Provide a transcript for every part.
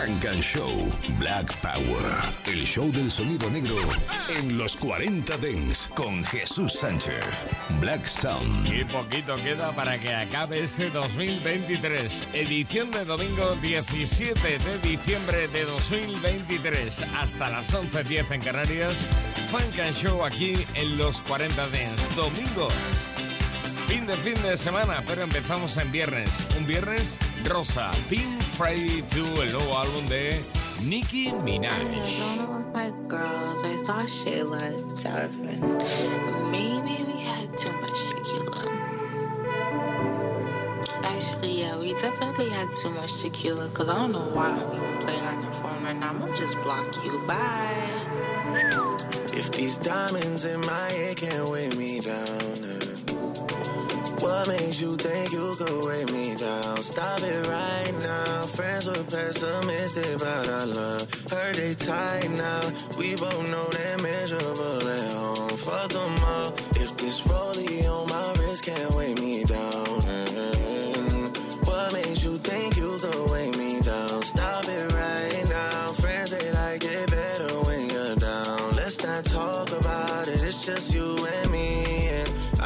Frank and Show Black Power. El show del sonido negro en los 40 Dents con Jesús Sánchez. Black Sound. Y poquito queda para que acabe este 2023. Edición de domingo 17 de diciembre de 2023. Hasta las 11.10 en Canarias. Frank and Show aquí en los 40 Dents. Domingo Fin de fin de semana, pero empezamos en viernes. Un viernes rosa. Pink Friday 2, el nuevo álbum de Nicki Minaj. girls, I saw Shayla and and maybe we had too much tequila. Actually, yeah, we definitely had too much tequila, because I don't know why I'm even playing on your phone right now. I'm gonna just block you. Bye. If these diamonds in my head can't weigh me down, uh. What makes you think you could weigh me down? Stop it right now. Friends were pessimistic about our love. Heard they tight now. We both know they're miserable at home. Fuck them all. If this rollie on my wrist can't weigh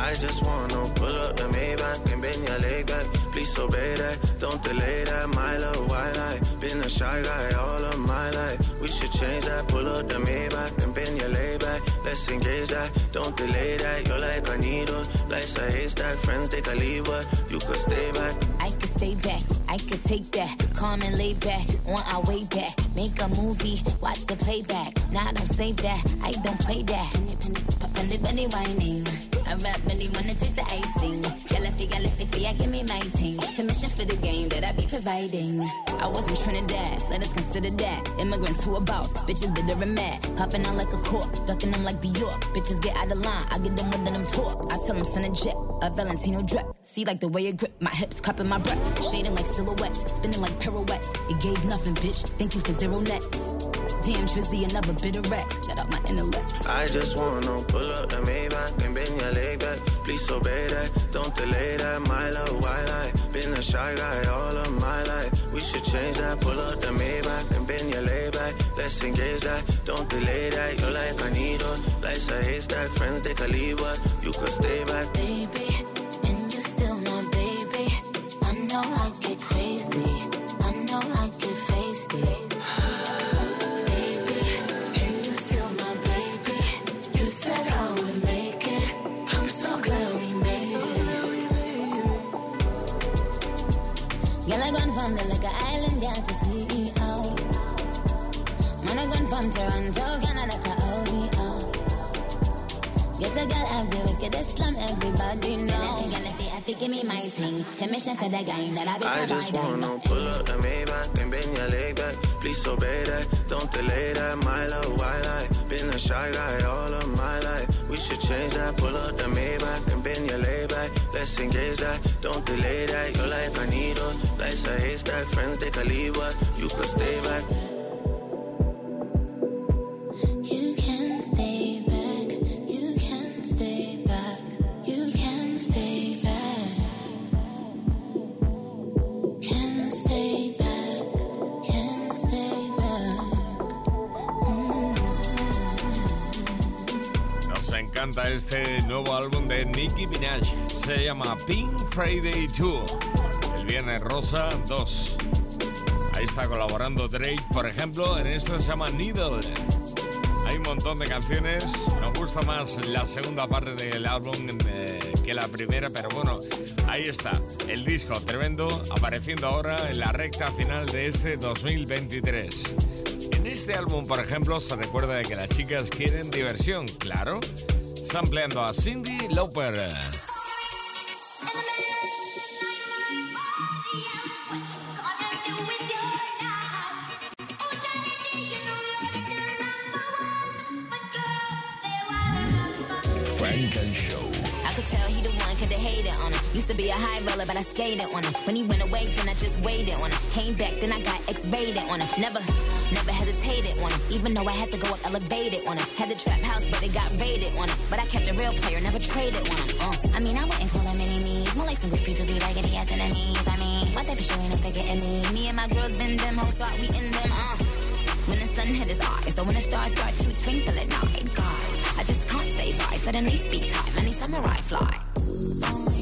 I just wanna pull up the Maybach and bend your leg back. Please obey that, don't delay that. My love, why lie? Been a shy guy all of my life. We should change that. Pull up the Maybach and bend your leg back. Let's engage that, don't delay that. You're like a needle, life's a haystack. Friends take a leave, but you could stay back. I could stay back, I could take that. Calm and lay back, on our way back. Make a movie, watch the playback. Nah, don't save that, I don't play that. Penny, penny, penny, penny, whining. I rap really wanna taste the icing. Jelly, gallify, give me my team. Permission for the game that I be providing. I was in Trinidad, let us consider that. Immigrant to a boss, bitches bitter and mad. Hopping out like a cork, ducking them like Bjork. Bitches get out of line, I get them with them talk. I tell them send a jet, a Valentino drip. See like the way it grip, my hips cupping my breath. Shading like silhouettes, spinning like pirouettes. It gave nothing, bitch. Thank you for zero net. Damn, Trizzy, another bit of rest. Shut up my intellect. I just wanna pull up the Maybach and bend your leg back. Please obey that, don't delay that. My love, why lie? Been a shy guy all of my life. We should change that. Pull up the Maybach and bend your leg back. Let's engage that, don't delay that. You're like a needle, life's a haystack. Friends they can leave, but you could stay back. Baby, from there like an island down to sea. Oh. Man, I gone from Toronto, Canada to OVO. Get a girl out there, get a slum, everybody know. Girl, if you happy, give me my thing. Commission for the guy that I be I just wanna pull up the Maybach and bend your leg back. Please obey that, don't delay that. My love, why lie? Been a shy guy all of my life. We should change that. Pull up the Maybach and bend your leg back. Let's engage that, don't delay that. You're like a needle, life's a haystack. Friends they can leave, but you could stay back. Encanta este nuevo álbum de Nicki Minaj. Se llama Pink Friday 2. El Viernes Rosa 2. Ahí está colaborando Drake, por ejemplo, en esto se llama Needle. Hay un montón de canciones. Nos gusta más la segunda parte del álbum eh, que la primera, pero bueno, ahí está. El disco tremendo apareciendo ahora en la recta final de este 2023. En este álbum, por ejemplo, se recuerda de que las chicas quieren diversión, claro. Sampleando a Cindy Lauper. Hated on him. Used to be a high roller, but I skated on him. When he went away, then I just waited on him. Came back, then I got X-rated on him. Never, never hesitated on him. Even though I had to go up elevated on him. Had the trap house, but it got raided on him. But I kept a real player, never traded on him. Uh. I mean, I wouldn't call him enemies. More like some goofy to be raggedy ass enemies. I mean, my type of show ain't no figure in me. Me and my girls been them, hoes start we in them. Uh. When the sun hit his eyes, or when the stars start to twinkle at night, can't say bye. Suddenly speak time, any samurai fly.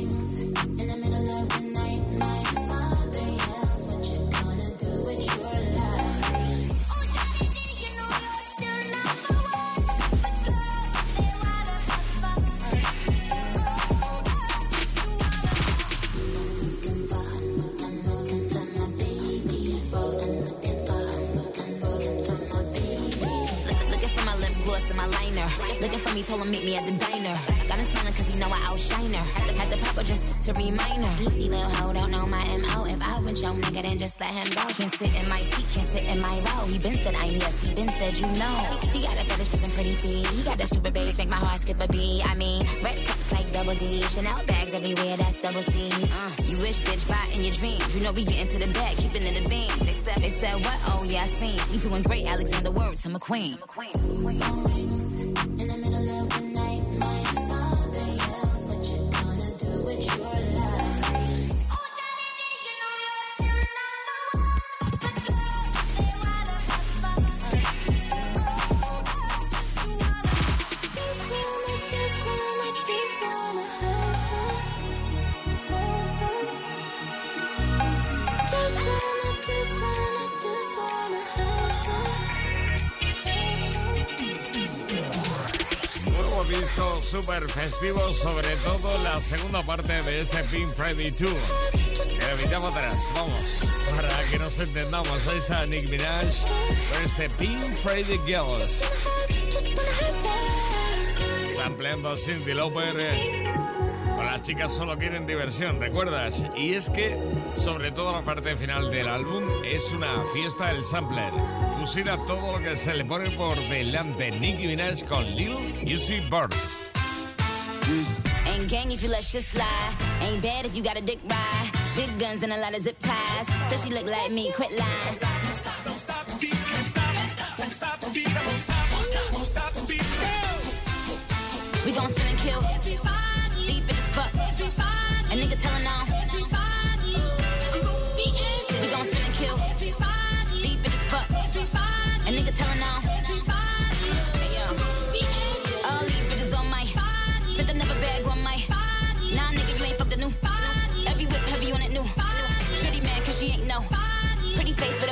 Nigga, then just let him go. Can't sit in my seat, can't sit in my row. He been said I'm yes, he been said you know. He, got a fetish for some pretty feet. He got that stupid bass, make my heart skip a beat. I mean, red cups like double D. Chanel bags everywhere, that's double C. Uh, you wish, bitch, buy in your dreams. You know we get into the bag, keeping it a beam. They said, they said what? Oh yeah, I seen. We doing great, Alexander Words, I'm a queen. I'm a queen. Sobre todo la segunda parte de este Pink Friday Tour. Evitamos atrás, vamos, para que nos entendamos. Ahí está Nick Minaj con este Pink Friday Girls. Sampleando Cindy Lauper. Con las chicas solo quieren diversión, ¿recuerdas? Y es que, sobre todo la parte final del álbum, es una fiesta del sampler. Fusila todo lo que se le pone por delante. Nicki Minaj con Lil Uzi Bird. Mm-hmm. Ain't gang if you let shit slide. Ain't bad if you got a dick ride. Big guns and a lot of zip ties. Says she look like me, quit lying. We gon' spin and kill. Deep in the spot. A nigga telling on.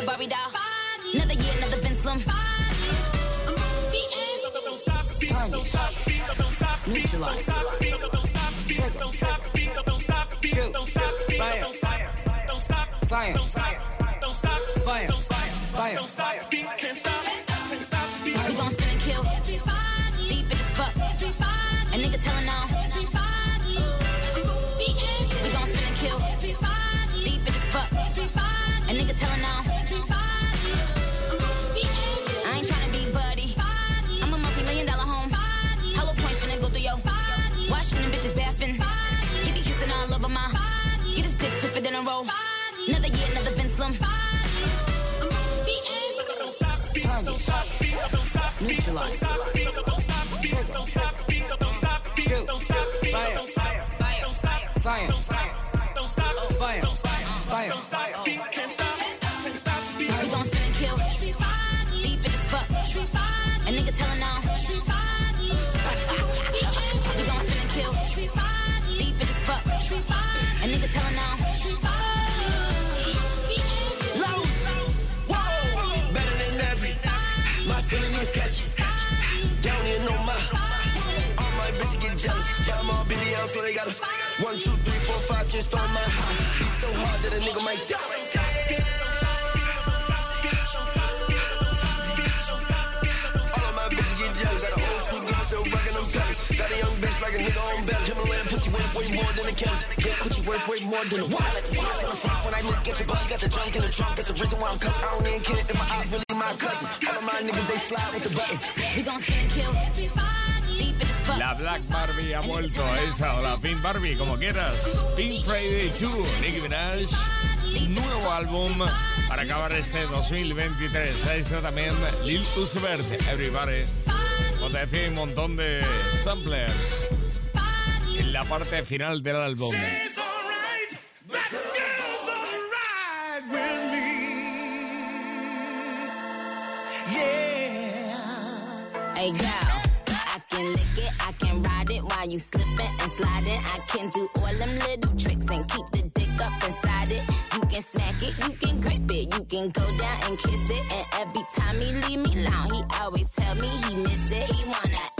Barbie doll. Another year, another Vince Lum. Neutralize. Trigger. Lum. Neutralize. Trigger. Shoot. Fire. Fire. Fire. Fire. Fire. We gon' spin and kill. Deep in the spot. A nigga telling on. we gon' spin and kill. Deep in the spot. A nigga telling on. Feeling is catchy. Down here, no my. All my bitches get jealous. Yeah, I'm all BBL, so they got a one, two, three, four, five just on my high. It's so hard that a nigga might die. More than a Kelly. Good coochie worth way more than a what? I like to see it from the front when I look at you, but she got the junk in the trunk. That's the reason why I'm cuffed. I don't even care if my eye really my cousin. All of my niggas, they slide with the button. We gon' spin and kill. Deep in the La Black Barbie ha vuelto a esta o la Pink Barbie, como quieras. Pink Friday 2, Nicki Minaj. Nuevo álbum para acabar este 2023. Ahí está también Lil Uzi Vert, Everybody. Como te decía, un montón de samplers en la parte final del álbum. Hey girl, I can lick it, I can ride it while you slipping and sliding. I can do all them little tricks and keep the dick up inside it. You can smack it, you can grip it, you can go down and kiss it. And every time he leave me alone, he always tell me he miss it. He wanna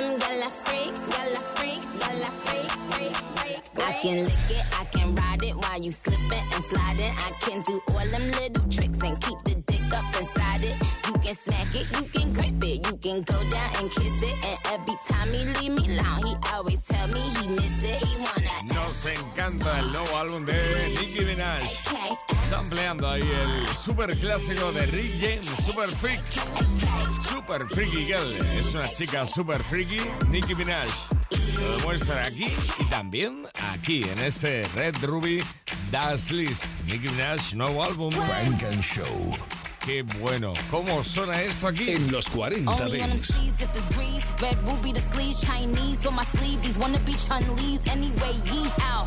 Some gala freak, gala freak, gala freak, freak, freak. I can lick it, I can ride it while you slipping and sliding. I can do all them little tricks and keep the dick up inside it. You can smack it, you can grip it, you can go down and kiss it. And every time he leave me alone, he always tell me he miss it. He wanna Nos encanta el nuevo álbum de Nicki Minaj. Sampleando ahí el super clásico de Rick James, Super Freak. Super Freaky Girl. Es una chica super freaky, Nicki Minaj. Lo demuestra aquí y también aquí en ese Red Ruby Das List. Nicki Minaj, nuevo álbum. Frank and Show. Qué bueno. ¿Cómo suena esto aquí? En los 40 Only on them Dents. cheese if it's breeze. Red ruby the sleeves, Chinese on my sleeve. These wanna be Chun Lees anyway. Yee how?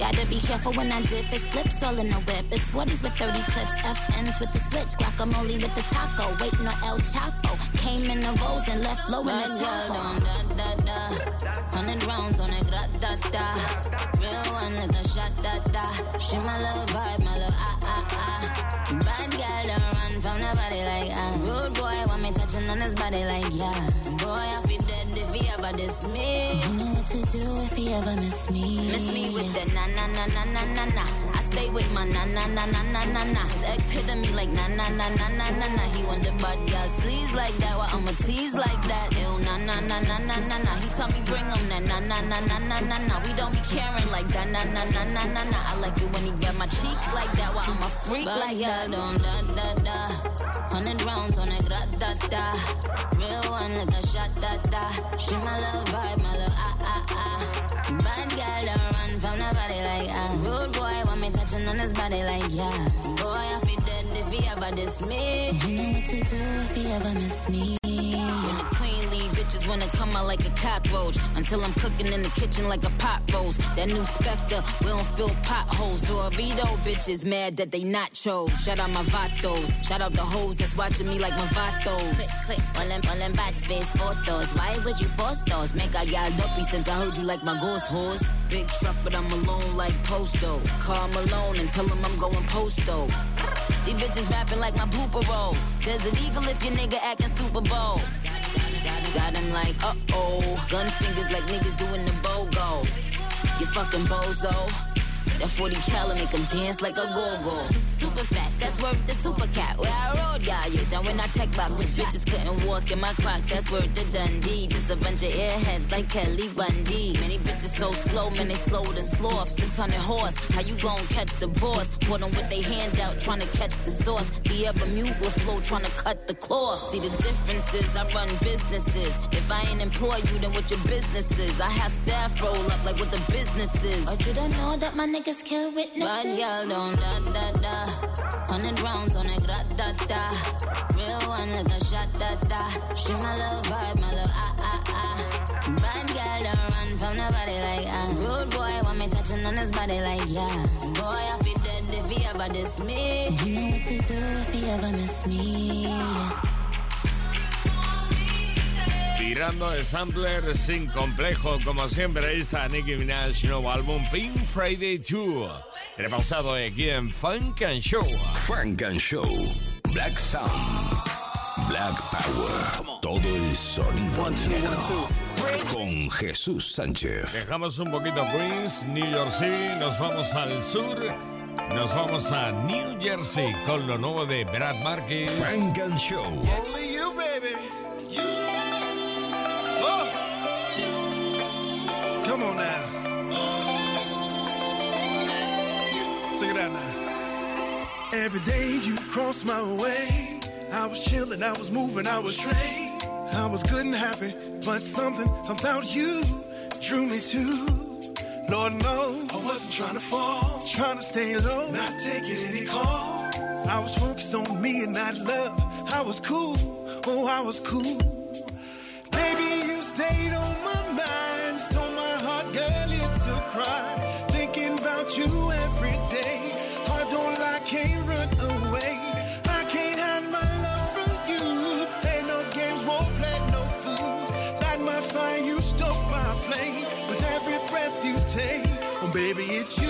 Gotta be careful when I dip. It's flips all in the whip. It's 40s with 30 clips. FNs with the switch. Guacamole with the taco. Waiting on El Chapo. Came in the rolls and left low in the Tahoe. Da, da, da. Hundred rounds on it. Gra, da, da. Real one nigga shot da, da. She my little vibe, my little ah, ah, ah. Bad girl don't run from nobody like ah. Rude boy want me touching on his body like yeah. Boy, I feel dead if he ever diss me. You know what to do if he ever miss me. Miss me with the na na na na na na na. I stay with my na na na na na na na. His ex hitting me like na na na na na na na. He want the bad girl sleaze like that. Why I'ma tease like that? Ew na na na na na na na. He tell me bring him na na na na na na na na. We don't be caring like that na na na na na na. I like it when he grab my cheeks like that. Why I'm a freak like that? Don't da da da. Hundred rounds on it, gra da da. Real one like a shot da da. She my vibe, my ah ah ah. Bad girl don't run from nobody like ah. Rude boy want me touching on his body like yeah. Boy I feel dead if he ever diss me. You know what to do if he ever miss me. Bitches wanna come out like a cockroach. Until I'm cooking in the kitchen like a pot roast. That new Spectre, we don't fill potholes. Dorito bitches mad that they not chose. Shout out my vatos. Shout out the hoes that's watching me like my vatos. Click, click, all them, all them batch space photos. Why would you post those? Make I got dumpy since I heard you like my ghost horse. Big truck, but I'm alone like Posto. Call Malone and tell him I'm going posto. These bitches rapping like my blooper roll. Desert Eagle if your nigga acting Super Bowl. Got him like, uh oh. Gun fingers like niggas doing the BOGO. You fucking bozo. That 40 cal make them dance like a go-go. Super facts, that's worth the super cat. Where I rode, got you. Done when I tech box, which bitches couldn't walk in my crocs. That's worth the Dundee. Just a bunch of airheads like Kelly Bundy. Many bitches so slow, man, they slower than sloth. 600 horse, how you gon' catch the boss? Put them with they hand out, trying to catch the sauce. The Bermuda flow, trying to cut the cloth. See the differences, I run businesses. If I ain't employ you, then what your business is? I have staff roll up like what the business is. you don't know that my niggas kill witnesses. Bad girl don't da da da. Hundred rounds on a grat da da. Real one like a shot da da. She my little vibe, my little ah ah ah. Bad girl don't run from nobody like ah. Rude boy want me touching on his body like yeah. Boy I feel dead if he ever diss me. You know what to do if he ever miss me. Tirando de sampler sin complejo, como siempre. Ahí está Nicki Minaj, nuevo álbum Pink Friday 2. Repasado aquí en Funk and Show. Funk and Show. Black Sound. Black Power. Todo el sonido Con Jesús Sánchez. Dejamos un poquito Queens, New York City. Nos vamos al sur. Nos vamos a New Jersey con lo nuevo de Brad Marquez. Funk and Show. Day you cross my way. I was chilling, I was moving, I was trained. I was good and happy, but something about you drew me to. Lord knows I wasn't trying to fall, trying to stay low, not taking any calls. I was focused on me and not love. I was cool, oh I was cool. Baby, you stayed on my mind, stole my heart, girl, it's a crime. Thinking about you every day. Don't lie, can't run away. I can't hide my love from you. No games, won't play no fools. My fire, you stoke my flame. With every breath you take, oh baby, it's you.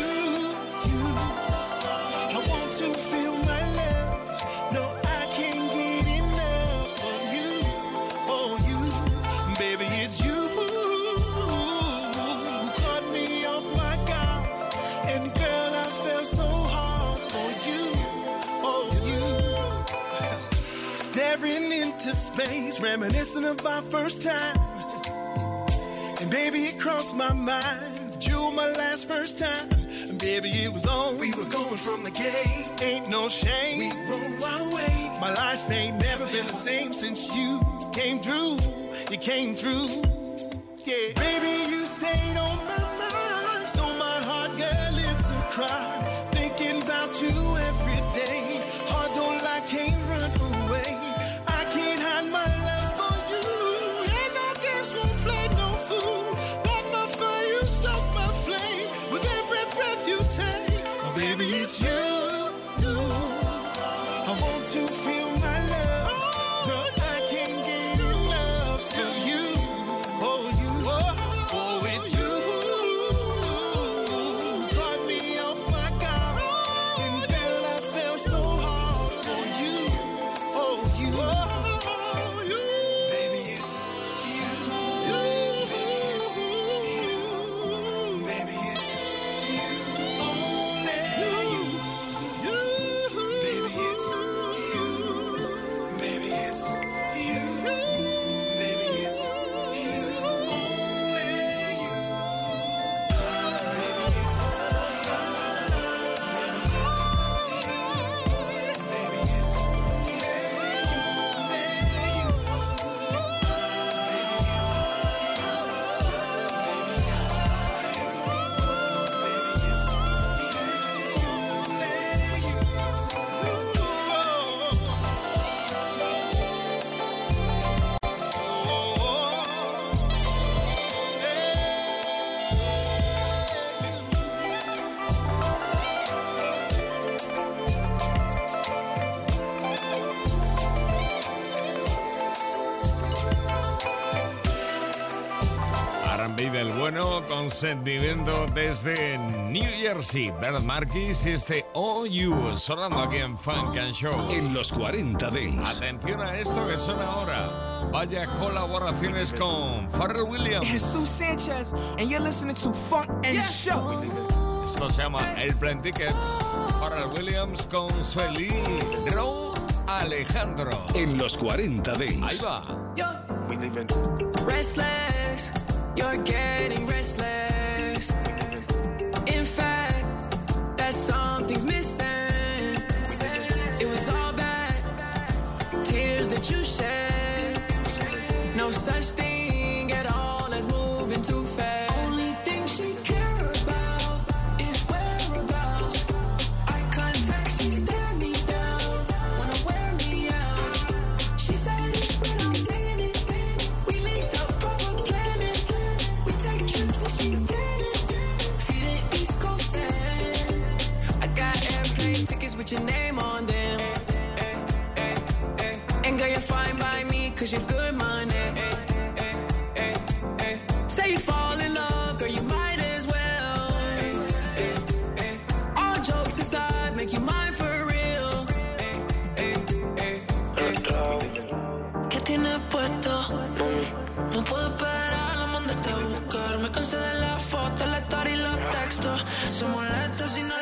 Staring into space, reminiscing of our first time. And baby, it crossed my mind that you were my last first time. And baby, it was on. We were going from the gate. Ain't no shame. We roll our way. My life ain't never been the same since you came through. You came through. Yeah. Baby, you stayed on my mind. Stole my heart, girl, it's a crime. sentimiento desde New Jersey. Bert Marquis y este All You sonando aquí en Funk and Show. En los 40 Dents. Atención a esto que suena ahora. Vaya colaboraciones con Pharrell Williams. Jesús Sanchez, and you're listening to Funk and. Show. Esto se llama El Plan Tickets. Pharrell Williams con Sueli Row Alejandro. En los 40 Dents. Ahí va. Yo. Restless. You're getting restless. your name on them. And girl, you're fine by me, cause you're good money. Say you fall in love, girl, you might as well. All jokes aside, make you mine for real. ¿Qué tienes puesto? Mami. No puedo parar, la mandaste a buscar. Me cansé de la foto, la story y los textos. Se molesta si no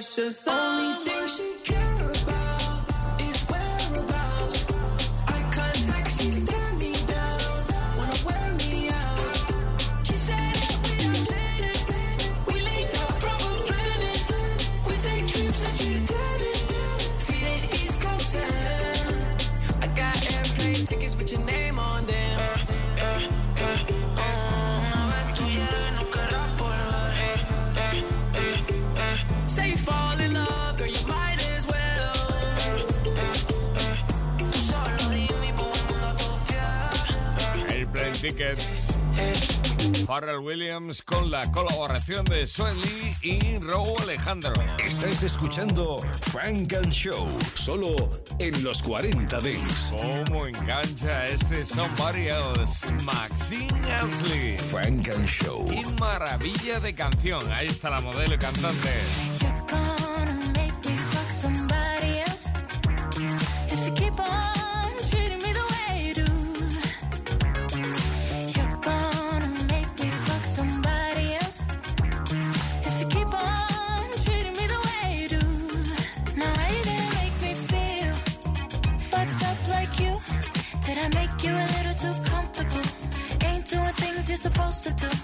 precious. Only thing she Pharrell Williams con la colaboración de Sue Lee y Row Alejandro. Estáis escuchando Frank and Show, solo en los 40 Dings. ¿Cómo engancha este Somebody Else? Maxine Ashley. Frank and Show. Y maravilla de canción. Ahí está la modelo cantante. supposed to do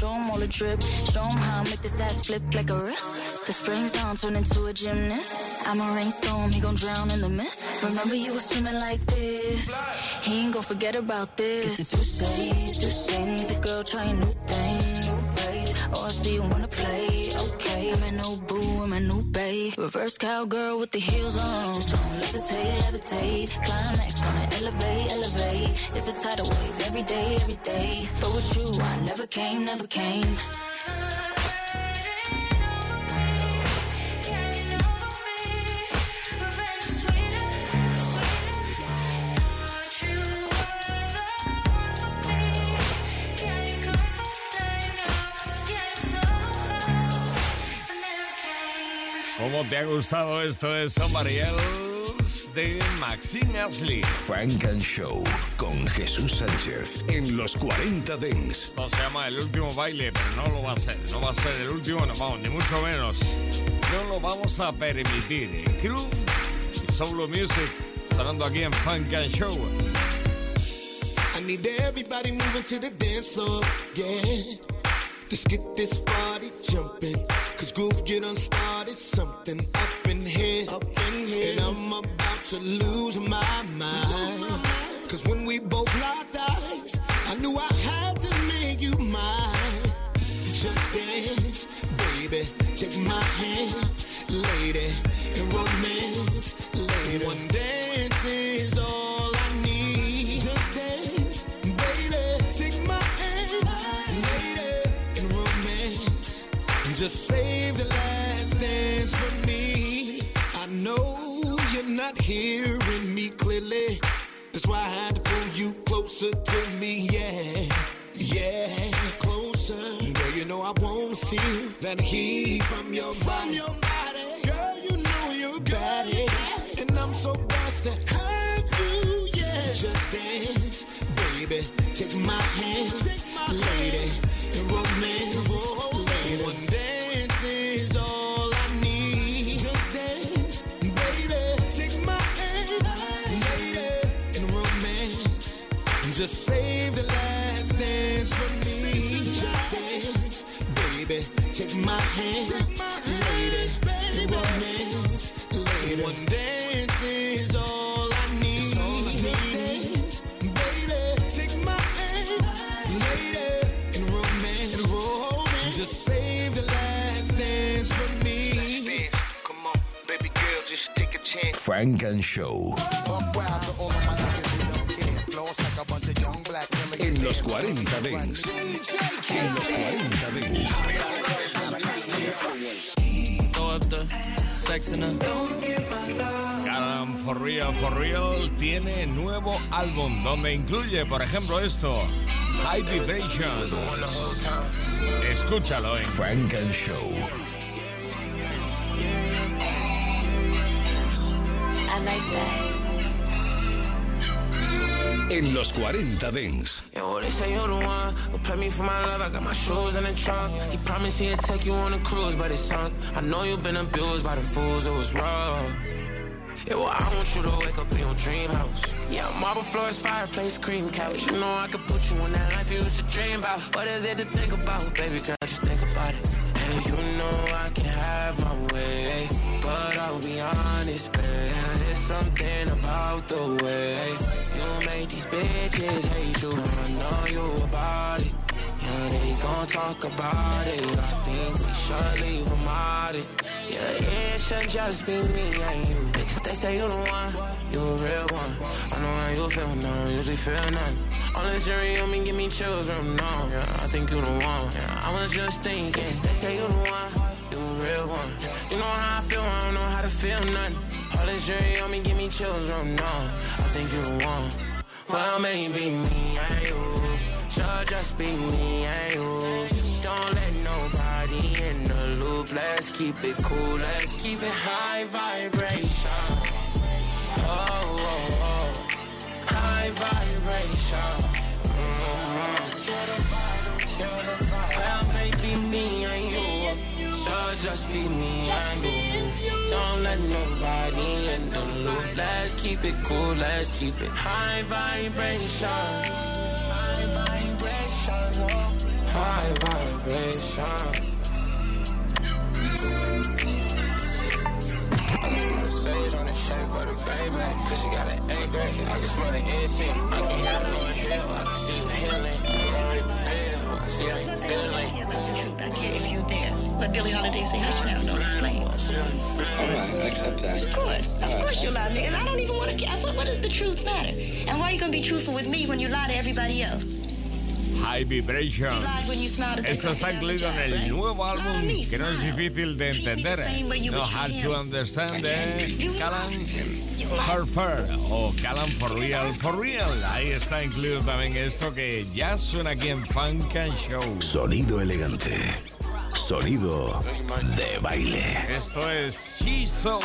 show them all the drip. Show them how I make this ass flip like a wrist. The springs on, turn into a gymnast. I'm a rainstorm, he gon' drown in the mist. Remember you were swimming like this. He ain't gon' forget about this. Guess it's too say, too say, the girl trying new thing, new ways. Oh, I see you wanna play, okay. I'm a new boo, I'm a new babe. Reverse cowgirl with the heels on. Just gon' levitate, levitate. Climax on it, elevate, elevate. It's a tidal wave every day, every day. But with you, I never came, never came. ¿Cómo te ha gustado esto de Somebody Else de Maxine Ashley? Frank and Show con Jesús Sánchez en los 40 Dents. Esto se llama El Último Baile, pero no lo va a ser. No va a ser el último, no vamos, ni mucho menos. No lo vamos a permitir. Groove y Solo Music sonando aquí en Frank and Show. I need everybody moving to the dance floor, yeah. Let's get this party jumping. Cause groove get unstarted, something up in here. Up in here. And I'm about to lose my mind. Cause when we both locked eyes, I knew I had to make you mine. Just dance, baby. Take my hand, lady. And romance, lady. One dance is all I need. Just dance, baby. Take my hand, lady. And romance. And just save not hearing me clearly. That's why I had to pull you closer to me, yeah. Yeah, closer. Girl, you know I wanna feel that heat from your body. From your just save the last dance for me. Just dance, baby. Take my hand, lady. And romance, lady. One dance is all I need. Just dance, baby. Take my hand, lady. And romance, and romance. Just save the last dance for me. Come on, baby girl, just take a chance. Funk and Show en los 40 Dents. En los 40 Dents. Throw up the sex in. Karam For Real For Real tiene nuevo álbum donde incluye, por ejemplo, esto, High Vibrations. Escúchalo en Frank and Show. I like that. En los 40 Dance. Play me for my love. I got my shoes in the trunk. He promised he'd take you on a cruise, but it's sunk. I know you've been abused by them fools, it was rough. Yeah, well, I want you to wake up in your dream house. Yeah, marble floors, fireplace, cream couch. You know I could put you in that life you used to dream about. What is it to think about, baby girl? Just think about it. Hey, you know I can have my way, but I'll be honest, something about the way you make these bitches hate you. I know you about it. Yeah, they gon' talk about it. I think we should leave them out it. Yeah, it should just be me and you. Because they say you the one, you a real one. I know how you feel now, usually feel none. All this jury on me give me chills from now. Yeah, I think you the one. Yeah, I was just thinking. They say you the one, you a real one. You know how I feel, I don't know how to feel nothing. This jury on me give me chills from now. I think you the. Well, maybe me and you. Should just be me and you. Don't let nobody in the loop. Let's keep it cool. Let's keep it high vibration. Oh, oh, oh. High vibration. Mm-hmm. Well, maybe me and you. Should just be me and you. Don't let nobody in the loop. Let's keep it cool, let's keep it high vibrations. High vibrations. High vibrations. I can smell the sage on the shape of the baby. Cause she got an A grade. I can smell the incense. I can hear it on the hill. I can see you healing. I know how you feel. I see how you feeling. Back here if you're there. But Billie Holiday say hush now, don't explain. I see how you feel. All right, I accept that. Of course, of course you lie to me, and I don't even want to. What, what does the truth matter? And why are you gonna be truthful with me when you lie to everybody else? High Vibrations. Esto está incluido en el nuevo álbum que no es difícil de entender. ¿eh? No hard to understand de Kalan Harfer o Kalan for Real for Real. Ahí está incluido también esto que ya suena aquí en Funk and Show. Sonido elegante. Sonido de baile. Esto es She's So.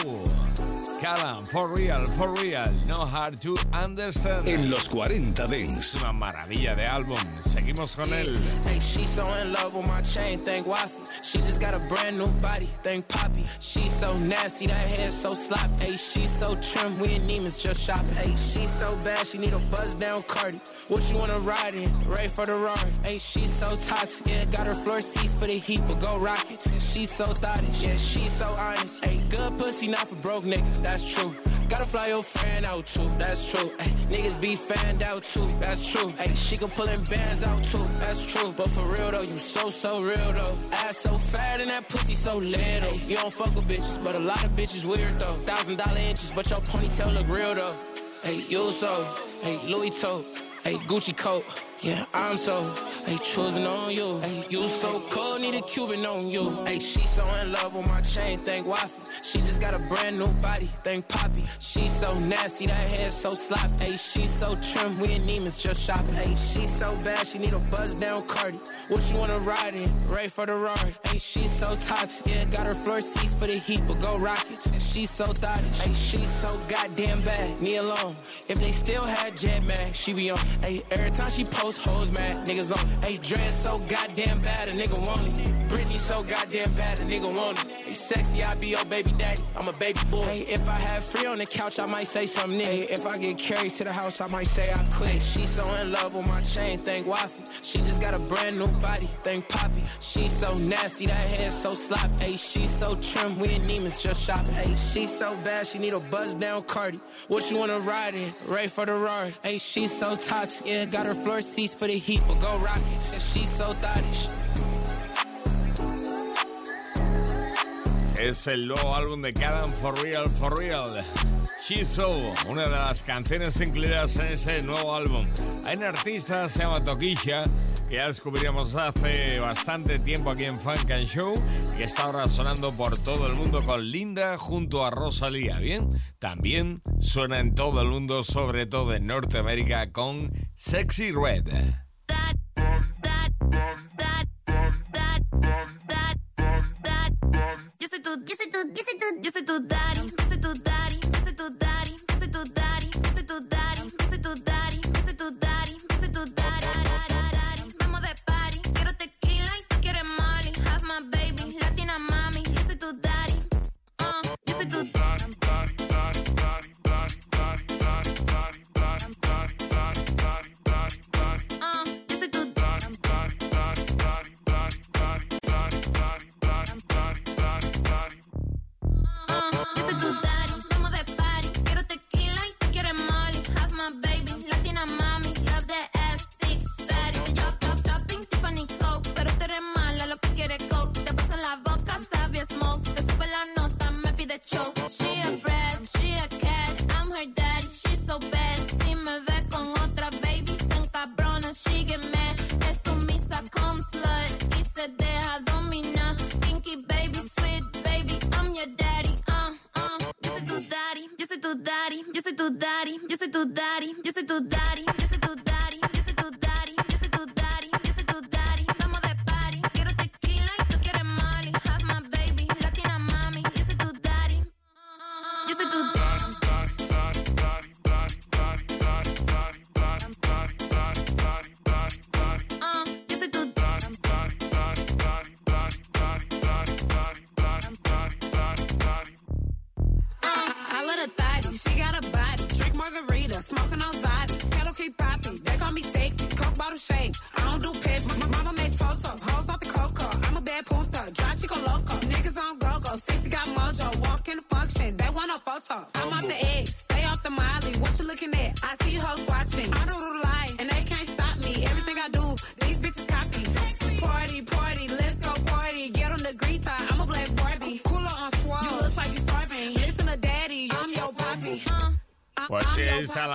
Kalan, for real, for real, no hard to understand. En los 40 Dance. Una maravilla de álbum. Seguimos con él. Hey, she's so in love with my chain, thank Waffy. She just got a brand new body, thank Poppy. She's so nasty, that hair so sloppy. Hey, she's so trim, we in Neiman's just shopping. Hey, she's so bad, she need a buzz down Cardi. What you wanna ride in? Ready for the Rari. Hey, she's so toxic, yeah, got her floor seats for the heat, but go Rockets. She's so thottish, yeah, she's so honest. Hey, good pussy, not for broke niggas, that's true. Gotta fly your friend out too, that's true. Ay, niggas be fanned out too, that's true. Ay, she can pullin' bands out too, that's true. But for real though, you so, so real though. Ass so fat and that pussy so little. You don't fuck with bitches, but a lot of bitches weird though. Thousand dollar inches, but your ponytail look real though. Hey, you so, hey, Louis tote, hey, Gucci coat. Yeah, I'm so, hey, choosing on you. Hey, you so cold, need a Cuban on you. Hey, she so in love with my chain, thank Waffy. She just got a brand new body, thank Poppy. She so nasty, that hair so sloppy. Hey, she so trim, we in Neiman's just shopping. Hey, she so bad, she need a buzz down Cardi. What you wanna ride in? Ready for the Rari. Hey, she so toxic, yeah, got her floor seats for the heat, but go Rockets. And she so thottish, hey, she so goddamn bad, me alone. If they still had Jet Man, she be on. Hey, every time she posts hoes mad, niggas on. Hey, dress so goddamn bad, a nigga want it. Britney so goddamn bad, a nigga want it. Hey, sexy, I be your baby daddy. I'm a baby boy. Hey, if I had free on the couch, I might say something. Hey, if I get carried to the house, I might say I quit. She so in love with my chain, thank Waffy. She just got a brand new body, thank Poppy. She so nasty, that hair so sloppy. Hey, she so trim, we in Neiman's just shopping. Hey, she so bad, she need a buzz down Cardi. What you wanna ride in? Ready for the Rari. Hey, she so toxic, yeah, got her floor seats for the heat, but go Rockets. And she so thottish. Es el nuevo álbum de Callan For Real, For Real. She's So, una de las canciones incluidas en ese nuevo álbum. Hay un artista, se llama Tokisha, que ya descubrimos hace bastante tiempo aquí en Funk and Show, que está ahora sonando por todo el mundo con Linda junto a Rosalía. Bien, también suena en todo el mundo, sobre todo en Norteamérica, con Sexy Red. daddy, yo soy tu daddy, yo soy tu daddy.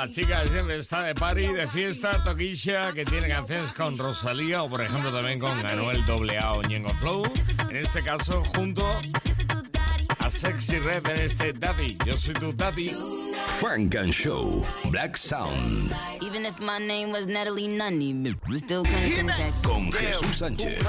La chica, siempre está de party, de fiesta, toquilla, que tiene canciones con Rosalía o por ejemplo también con Anuel AA o Ñengo Flow. En este caso, junto a Sexy Red en este Daddy. Yo soy tu Daddy. Frank and Show, Black Sound. Even if my name was Natalie Nunny, we still couldn't check. Con Jesús Sánchez.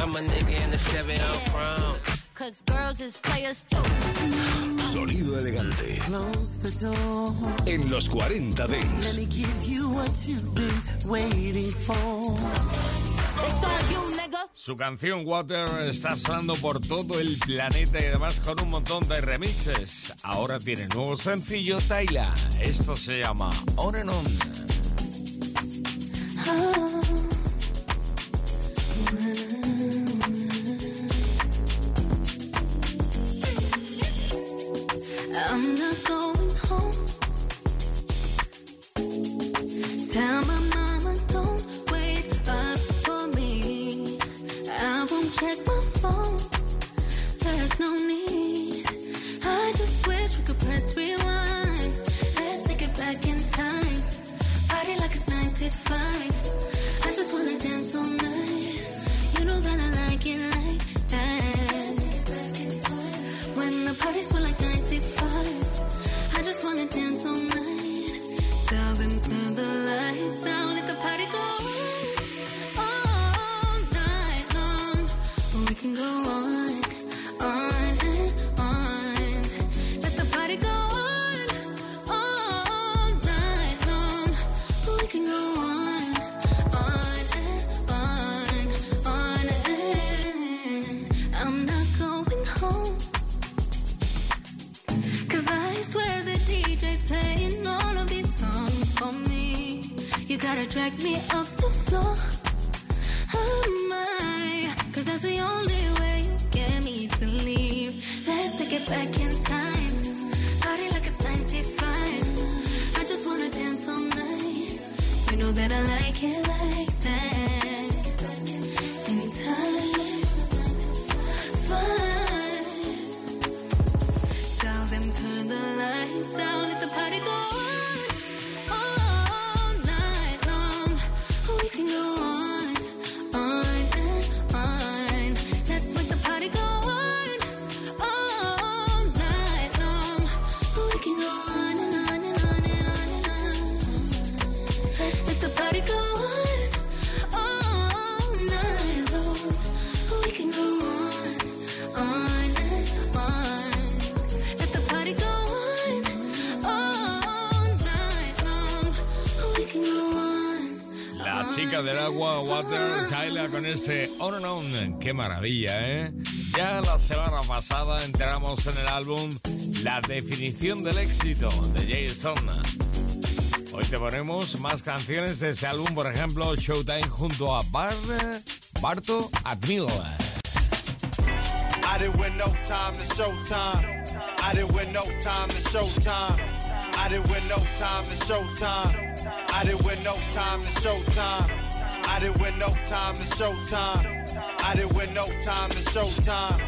I'm a nigga in the Chevy on crown. Cause girls is players too. Sonido elegante. Close the door. En los 40 Let Dents. me give you what you've been waiting for. It's on you, nigga. Su canción Water está sonando por todo el planeta y además con un montón de remixes. Ahora tiene nuevo sencillo Tyla. Esto se llama On and On. Del agua, Water, Tyla, con este On and On. Qué maravilla, ¿eh? Ya la semana pasada entramos en el álbum La definición del éxito de Jay Stone. Hoy te ponemos más canciones de ese álbum, por ejemplo, Showtime junto a Bar, Barto Admil. I didn't win no time to showtime. I didn't win no time to showtime. I didn't win no time to showtime. I didn't win no time to showtime. I didn't win no time to showtime. I didn't win no time to showtime.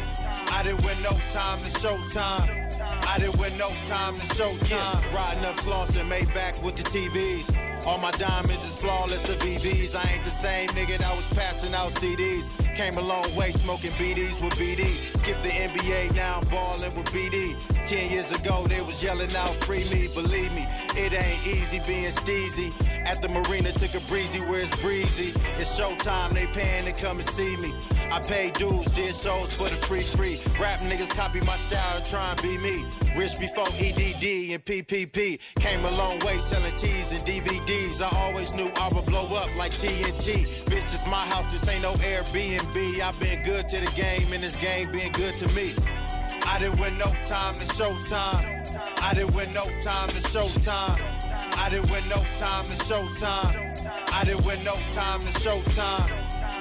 I didn't win no time to showtime. I didn't win no time to showtime. Riding up floss and Maybach with the TVs. All my diamonds is flawless of EVs. I ain't the same nigga that was passing out CDs. Came a long way smoking BDs with BD. Skip the NBA, now I'm ballin' with BD. Ten years ago, they was yelling out, free me, believe me. It ain't easy being steezy. At the marina, took a breezy where it's breezy. It's showtime, they paying to come and see me. I paid dues, did shows for the free free. Rap niggas copy my style and try and be me. Rich before EDD and PPP. Came a long way selling T's and DVDs. I always knew I would blow up like TNT. Bitch, this my house, this ain't no Airbnb. I've been good to the game and this game been good to me. I didn't win no time to showtime. I didn't win no time to showtime. I didn't win no time to showtime. I didn't win no time to showtime.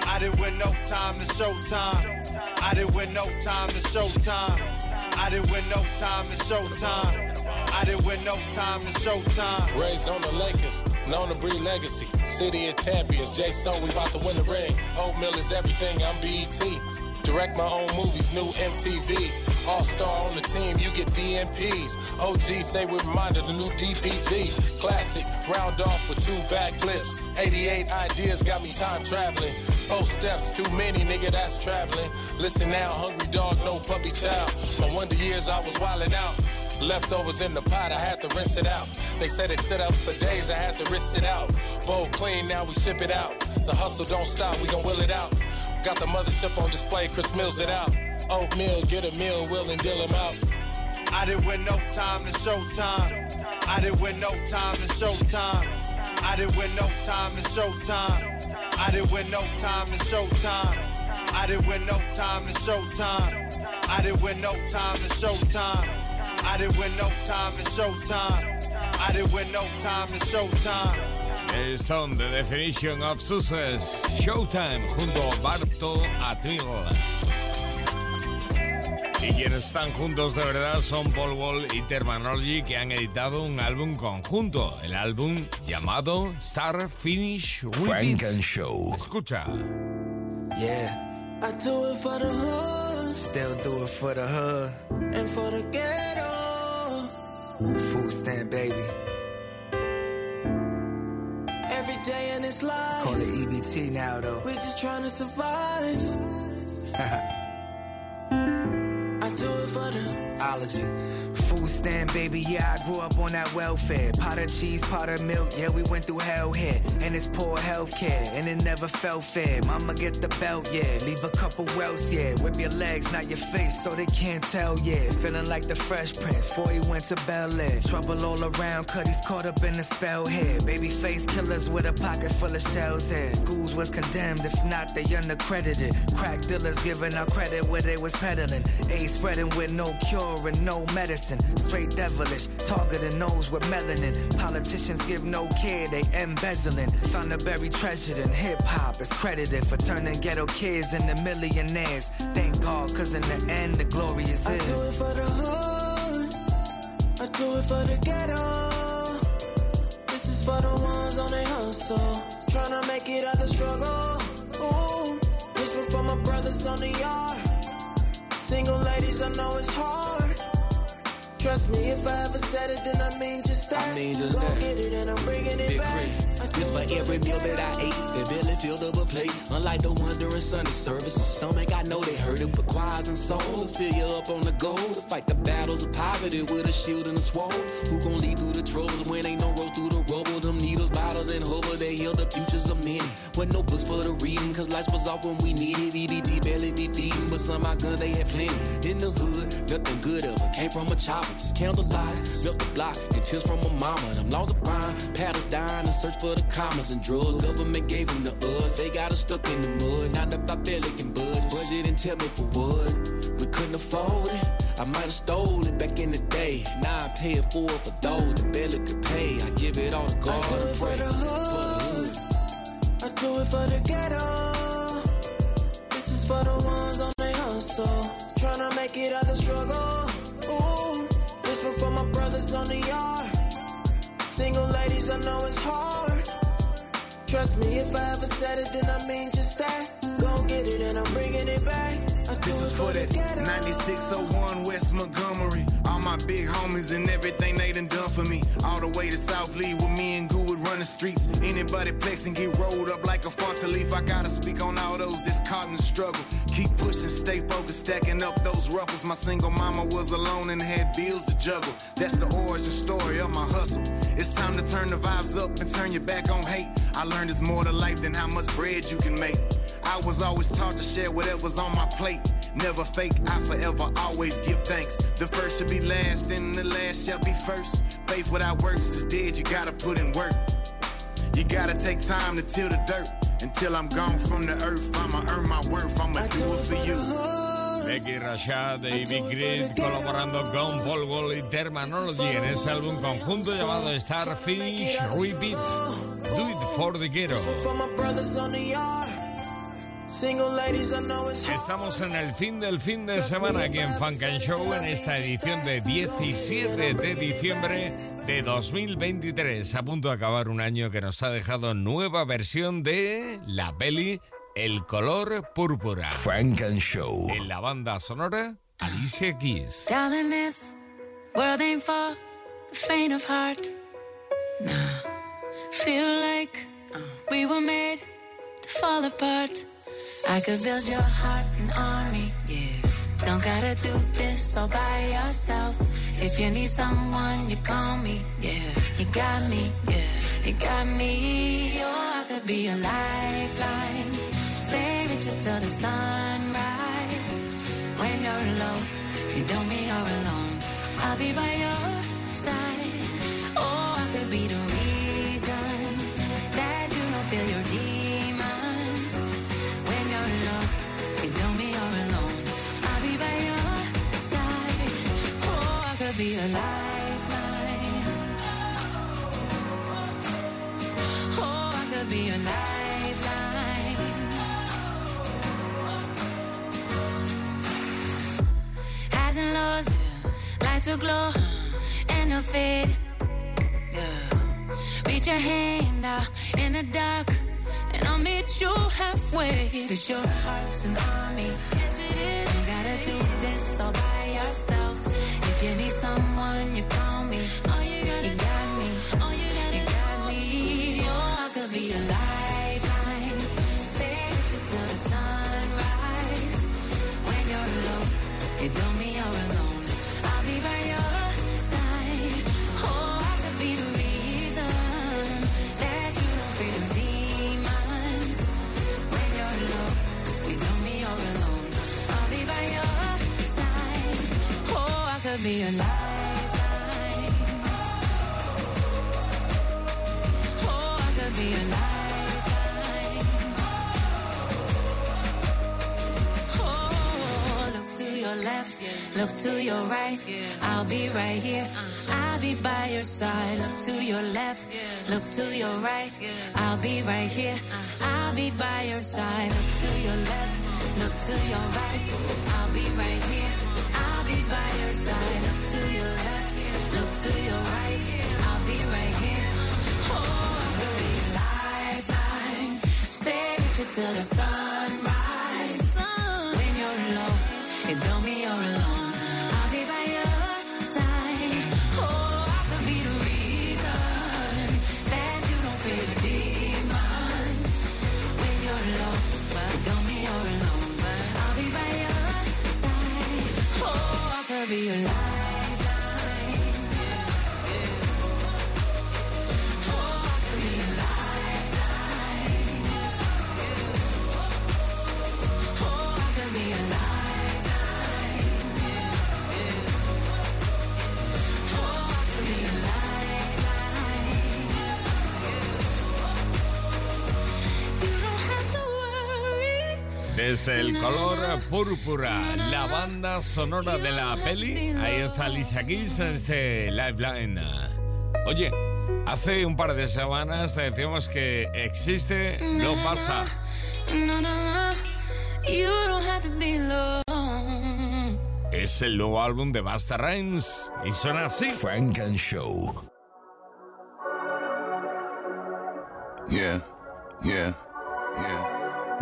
I didn't win no time to showtime. I didn't win no time to showtime. I didn't win no time to showtime. I didn't win no time to showtime. Raised on the Lakers, known to breed legacy. City of champions, Jay Stone, we about to win the ring. Oatmeal is everything, I'm BET. Direct my own movies, new MTV. All star on the team, you get DMPs. OG say we're reminded the new DPG. Classic, round off with two backflips. 88 ideas got me time traveling. Four steps, too many, nigga, that's traveling. Listen now, hungry dog, no puppy child. My wonder years I was wildin' out. Leftovers in the pot, I had to rinse it out. They said it sit up for days, I had to rinse it out. Bowl clean, now we ship it out. The hustle don't stop, we gon' will it out. Got the mothership on display, Chris Mills it out. Oatmeal, get a meal, will and deal him out. I didn't win no time to showtime. I didn't win no time to showtime. I didn't win no time to showtime. I didn't win no time to show time. I didn't win no time to show time. I didn't win no time to show time. I didn't win no time to show time. I didn't win no time to show time. El Stone, The Definition of Success, Showtime, junto a Barto Atril. Y quienes están juntos de verdad son Paul Wall y Terminology que han editado un álbum conjunto, el álbum llamado Star Finish Repeat. Frank and Show. Escucha. Yeah. I do it for the hood. Still do it for the hood. And for the ghetto. Food stand, baby. Every day in this life. Call it EBT now, though. We just trying to survive. I do it for the Food stand, baby, yeah, I grew up on that welfare. Pot of cheese, pot of milk, yeah, we went through hell here. And it's poor health care, and it never felt fair. Mama get the belt, yeah, leave a couple welts, yeah. Whip your legs, not your face, so they can't tell, yeah. Feeling like the fresh prince, before he went to Bel Air. Trouble all around, cut he's caught up in the spell here. Baby face killers with a pocket full of shells here. Schools was condemned, if not, they unaccredited. Crack dealers giving out credit where they was peddling. AIDS spreading with no cure and no medicine. Straight devilish, targeting those with melanin. Politicians give no care, they embezzling. Found a buried treasure in hip hop is credited for turning ghetto kids into millionaires. Thank God, cause in the end, the glory is I do it for the hood. I do it for the ghetto. This is for the ones on their hustle. Tryna make it out the struggle. Ooh, this one for my brothers on the yard. Single ladies, I know it's hard. Trust me, if I ever said it, then I mean just that. I mean just Go that. get it and I'm bringing it Big back. Crit. I do This for every meal that I ate. That belly filled up a plate. Unlike the one during Sunday service, my stomach I know they hurt it, but choirs and soul to fill you up on the go to fight the battles of poverty with a shield and a sword. Who gon' lead through the troubles when ain't no road through the rubble? Them bottles, and hoover they heal the futures of many. With no books for the reading, cause lights was off when we needed. EBT barely be feeding, but some my gun they had plenty. In the hood, nothing good ever came from a chopper. Just candle lights, milk the block, and tears from a mama. Them laws of crime, paddles dying and search for the commas and drugs. Government gave them the us, they got us stuck in the mud. Now the barely can budge, budget and tell me for what. We couldn't afford it. I might have stole it back in the day. Now I pay it for it for those that barely could pay. I give it all to God I do it for the hood. I do it for the ghetto. This is for the ones on their hustle. Tryna make it out the struggle. Ooh, this one for my brothers on the yard. Single ladies, I know it's hard. Trust me, if I ever said it, then I mean just that. Go get it and I'm bringing it back. This is for that 9601 West Montgomery. All my big homies and everything they done done for me. All the way to South Lee with me and Goo would run the streets. Anybody flex and get rolled up like a frontal leaf. I gotta speak on all those that's caught in the struggle. Keep pushing, stay focused, stacking up those ruffles. My single mama was alone and had bills to juggle. That's the origin story of my hustle. It's time to turn the vibes up and turn your back on hate. I learned it's more to life than how much bread you can make. I was always taught to share whatever's on my plate. Never fake, I forever always give thanks. The first should be last, and the last shall be first. Faith without works is dead, you gotta put in work. You gotta take time to till the dirt. Until I'm gone from the earth, I'ma earn my worth, I'ma do it for you. Becky Rashad y Big Grit colaborando con Paul Wall y Termanology en ese álbum conjunto llamado Start Finish Repeat. Do it for the ghetto. Estamos en el fin del fin de semana aquí en Funk and Show en esta edición de 17 de diciembre de 2023. A punto de acabar un año que nos ha dejado nueva versión de la peli El color púrpura. Frank and Show. En la banda sonora, Alicia Keys. Feel like we were made to fall apart. I could build your heart an army, yeah. Don't gotta do this all by yourself. If you need someone, you call me, yeah. You got me, yeah. You got me, oh, I could be a lifeline. Stay with you till the sunrise. When you're alone, you don't mean you're alone. I'll be by your side. Will glow and they'll fade. Yeah. Reach your hand out in the dark, and I'll meet you halfway. Cause your heart's an army. Yes, it is. You gotta do this all by yourself. If you need someone, you call me. All you, gotta you got me. All you, gotta you got me. Oh, I could be a could be a lifeline. Oh, I could be a lifeline. Oh, look to your left, look to your right. I'll be right here. I'll be by your side. Look to your left, look to your right. I'll be right here. I'll be by your side. Look to your left, look to your right. Desde el color púrpura, la banda sonora de la peli. Ahí está Alicia Keys en este Lifeline. Oye, hace un par de semanas te decíamos que existe No Basta. No, no, no. You don't have to be alone. Es el nuevo álbum de Basta Rhymes y suena así. Frank and Show. Yeah, yeah.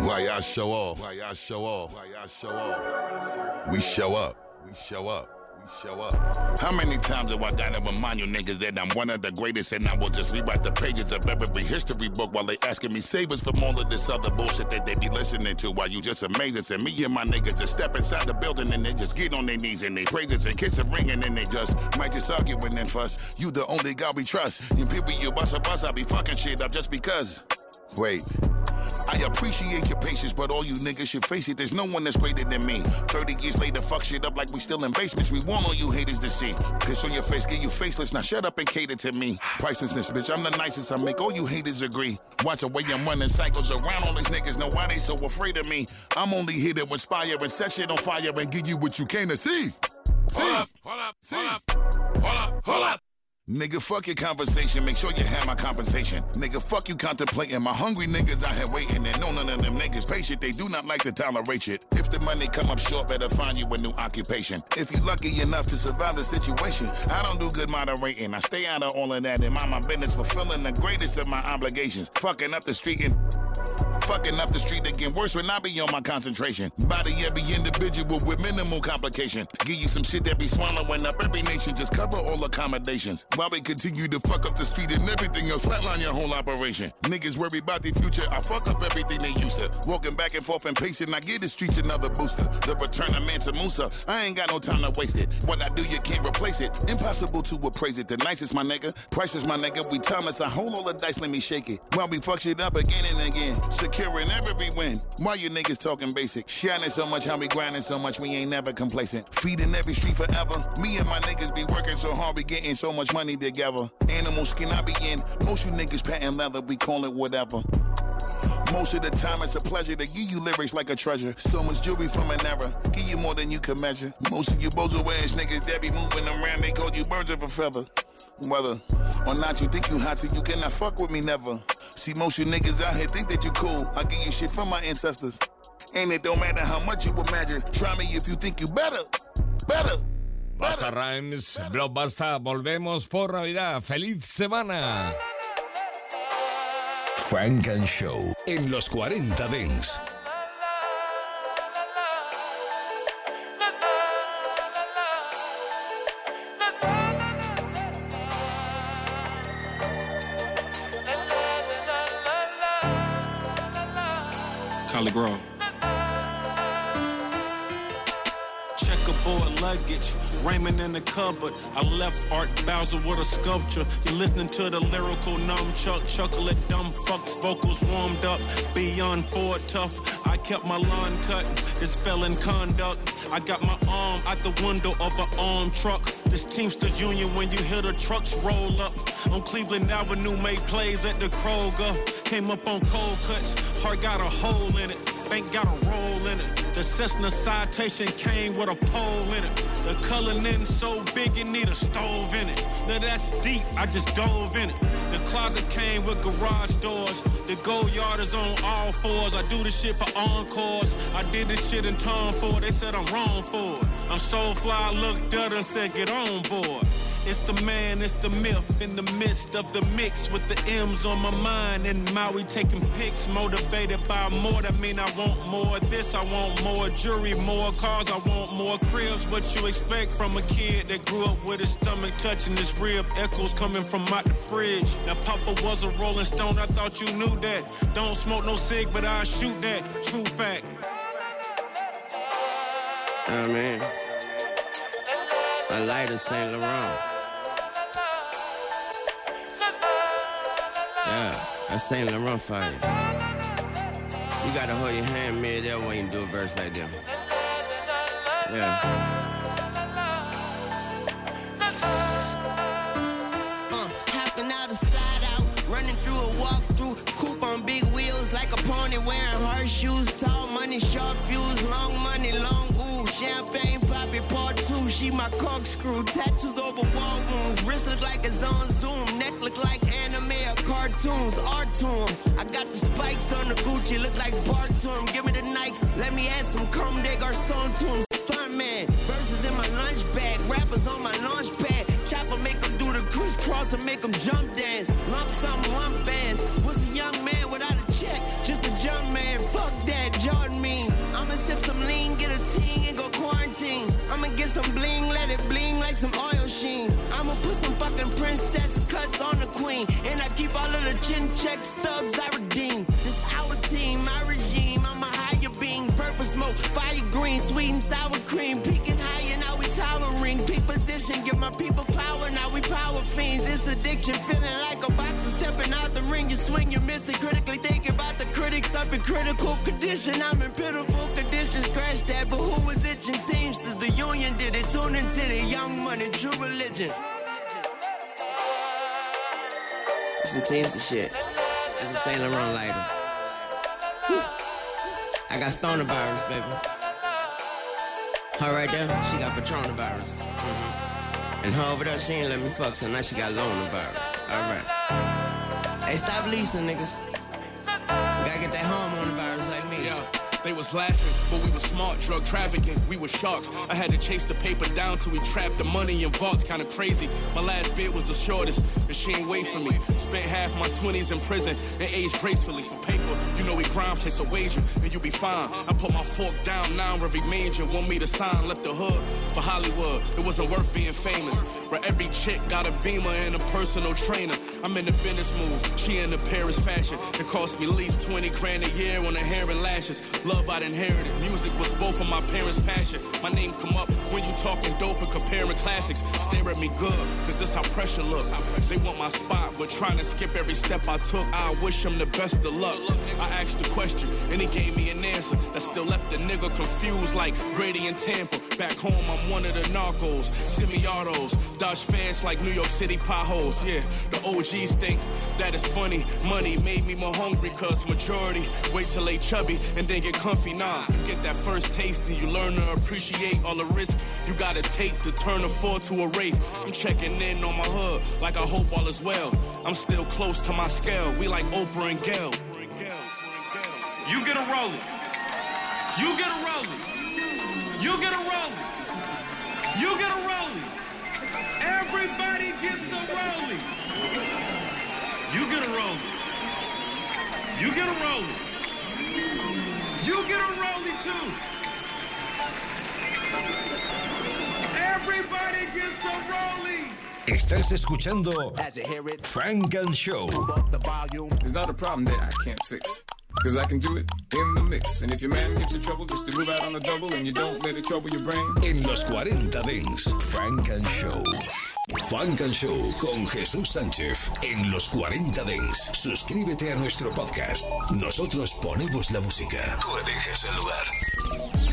Why y'all show off? Why y'all show off? Why y'all show off? We show up. We show up. We show up. How many times have I gotta remind you niggas that I'm one of the greatest and I will just rewrite the pages of every history book while they asking me save us from all of this other bullshit that they be listening to while you just amazing. And me and my niggas just step inside the building and they just get on their knees and they praises and kiss a ring and then they just might just argue and fuss. You the only God we trust. And people you bust a bus, I be fucking shit up just because. Wait. I appreciate your patience, but all you niggas should face it. There's no one that's greater than me. 30 years later, fuck shit up like we still in basements. We want all you haters to see. Piss on your face, get you faceless. Now shut up and cater to me. Pricelessness, bitch, I'm the nicest. I make all you haters agree. Watch the way I'm running cycles around all these niggas. Know why they so afraid of me. I'm only here to inspire and set shit on fire and give you what you came to see. See? Hold up, hold up, See? hold up, hold up, hold up. Nigga, fuck your conversation. Make sure you have my compensation. Nigga, fuck you contemplating. My hungry niggas out here waiting. And no, none of them niggas patient. They do not like to tolerate shit. If the money come up short, better find you a new occupation. If you lucky enough to survive the situation, I don't do good moderating. I stay out of all of that and mind my business, fulfilling the greatest of my obligations. Fucking up the street and Fucking up the street again, worse when I be on my concentration. Body every individual with minimal complication. Give you some shit that be swallowing up every nation, just cover all accommodations. While we continue to fuck up the street and everything else, flatline your whole operation. Niggas worry about the future, I fuck up everything they used to. Walking back and forth and pacing, I give the streets another booster. The return of Mansa Musa, I ain't got no time to waste it. What I do, you can't replace it. Impossible to appraise it. The nicest, my nigga. Prices, my nigga. We Thomas, I hold all the dice, let me shake it. While we fuck shit up again and again. Securing every win. Why you niggas talking basic? Shining so much, how we grinding so much, we ain't never complacent. Feeding every street forever. Me and my niggas be working so hard, we getting so much money together. Animal skin I be in. Most you niggas patent leather, we call it whatever. Most of the time it's a pleasure to give you lyrics like a treasure. So much jewelry from an era, give you more than you can measure. Most of you bozo ass niggas that be moving around, they call you birds of a feather. Whether or not you think you hot, so you cannot fuck with me never. See, most you niggas out here think that you cool. I give you shit from my ancestors. And it don't matter how much you imagine. Try me if you think you better. Better. Basta Rhymes, Block Basta, volvemos por Navidad. ¡Feliz semana! Frank and Show en los 40 Dents. Raymond in the cupboard. I left Art Bowser with a sculpture. You listening to the lyrical numb chuck, chuckle at dumb fucks, vocals warmed up. Beyond Ford tough. I kept my lawn cut. This felon conduct. I got my arm out the window of an armed truck. This Teamster Union when you hear the trucks roll up. On Cleveland Avenue, made plays at the Kroger. Came up on cold cuts. Heart got a hole in it. Got a roll in it. The Cessna citation came with a pole in it. The color so big it need a stove in it. Now that's deep, I just dove in it. The closet came with garage doors. The go yard is on all fours. I do this shit for encores. I did this shit in Tom Ford. They said I'm wrong for it. I'm so fly, I looked her and said, get on board. It's the man, it's the myth in the midst of the mix with the M's on my mind. And Maui taking pics, motivated by more. That mean I want more of this, I want more jewelry, more cars, I want more cribs. What you expect from a kid that grew up with his stomach touching his rib? Echoes coming from out the fridge. Now Papa was a Rolling Stone, I thought you knew that. Don't smoke no cig, but I shoot that. True fact. Oh man. A lighter Saint Laurent. Yeah, that's Saint Laurent fire. You gotta hold your hand mid there when you do a verse like that. Yeah. Uh, hopping out a slide out, running through a walkthrough, coupe on big wheels like a pony wearing horseshoes. Tall money, sharp fuse, long money, long ooh. Champagne poppy part two, she my corkscrew. Tattoos over wall wounds, wrist look like it's on Zoom, neck look like or cartoons. Art to 'em. I got the spikes on the Gucci, look like Bart to 'em. Give me the Nikes, let me add some Comme des Garçons to 'em. Stuntman, verses in my lunch bag, rappers on my launch pad. Chopper make 'em do the crisscross and make 'em jump dance. Lump sum, lump bands. What's a young man without a check? Just a jump man. Fuck that, Jordan mean. I'ma sip some lean, get a ting and go quarantine. I'ma get some bling, let it bling like some oil sheen. I'ma put some fucking princess cuts on the queen. And I chin check stubs I redeem. This our team, my regime. I'm a higher being. Purple smoke, fire green, sweet and sour cream. Peaking higher, now we towering. Peak position, give my people power. Now we power fiends. It's addiction, feeling like a boxer stepping out the ring. You swing, you miss it. Critically thinking about the critics up in critical condition. I'm in pitiful condition. Scratch that, but who was itching? Teamsters, the union did it. Tune into the young money, true religion. It's a Teamster shit. It's a Saint Laurent lighter. Whew. I got stoner virus, baby. Her right there, she got Patronus virus. Mhm. And her over there, she ain't let me fuck, so now she got loner virus. Alright. Hey, stop leasing, niggas. Gotta get that hormone virus like me. Yeah. They was laughing, but we was smart, drug trafficking. We were sharks. I had to chase the paper down till we trapped the money in vaults. Kinda crazy. My last bid was the shortest, and she ain't wait for me. Spent half my 20s in prison and aged gracefully for paper. You know we grind, place a wager, and you be fine. I put my fork down now, every major want me to sign. Left the hood for Hollywood. It wasn't worth being famous. Where every chick got a beamer and a personal trainer. I'm in the business moves, she in the Paris fashion. It cost me at least 20 grand a year on the hair and lashes. Love I'd inherited, music was both of my parents' passion. My name come up when you talking dope and comparing classics. Stare at me good, cause this how pressure looks. They want my spot, but trying to skip every step I took. I wish them the best of luck. I asked the question, and he gave me an answer that still left the nigga confused like Brady and Tampa. Back home, I'm one of the narcos, semi-autos, dodge fans like New York City potholes. Yeah, the OGs think that is funny. Money made me more hungry, cause majority wait till they chubby and then get comfy. Nah, you get that first taste and you learn to appreciate all the risk you gotta take to turn a four to a wraith. I'm checking in on my hood like I hope all is well. I'm still close to my scale. We like Oprah and Gail. You get a rolling. You get a rolling. You get a rolling. You get a rolling. Everybody gets a rolling. You get a rolling. You get a rolling. You get a rolling too. Everybody gets a rolling. Estás escuchando Funk and Show. It's not a problem that I can't fix. Cause I can do it in the mix. And if your man gives you trouble just to move out on a double and you don't let it trouble your brain. En los 40 Dents, Frank and Show. Frank and Show con Jesús Sánchez en los 40 Dents. Suscríbete a nuestro podcast. Nosotros ponemos la música. Tú eliges el lugar.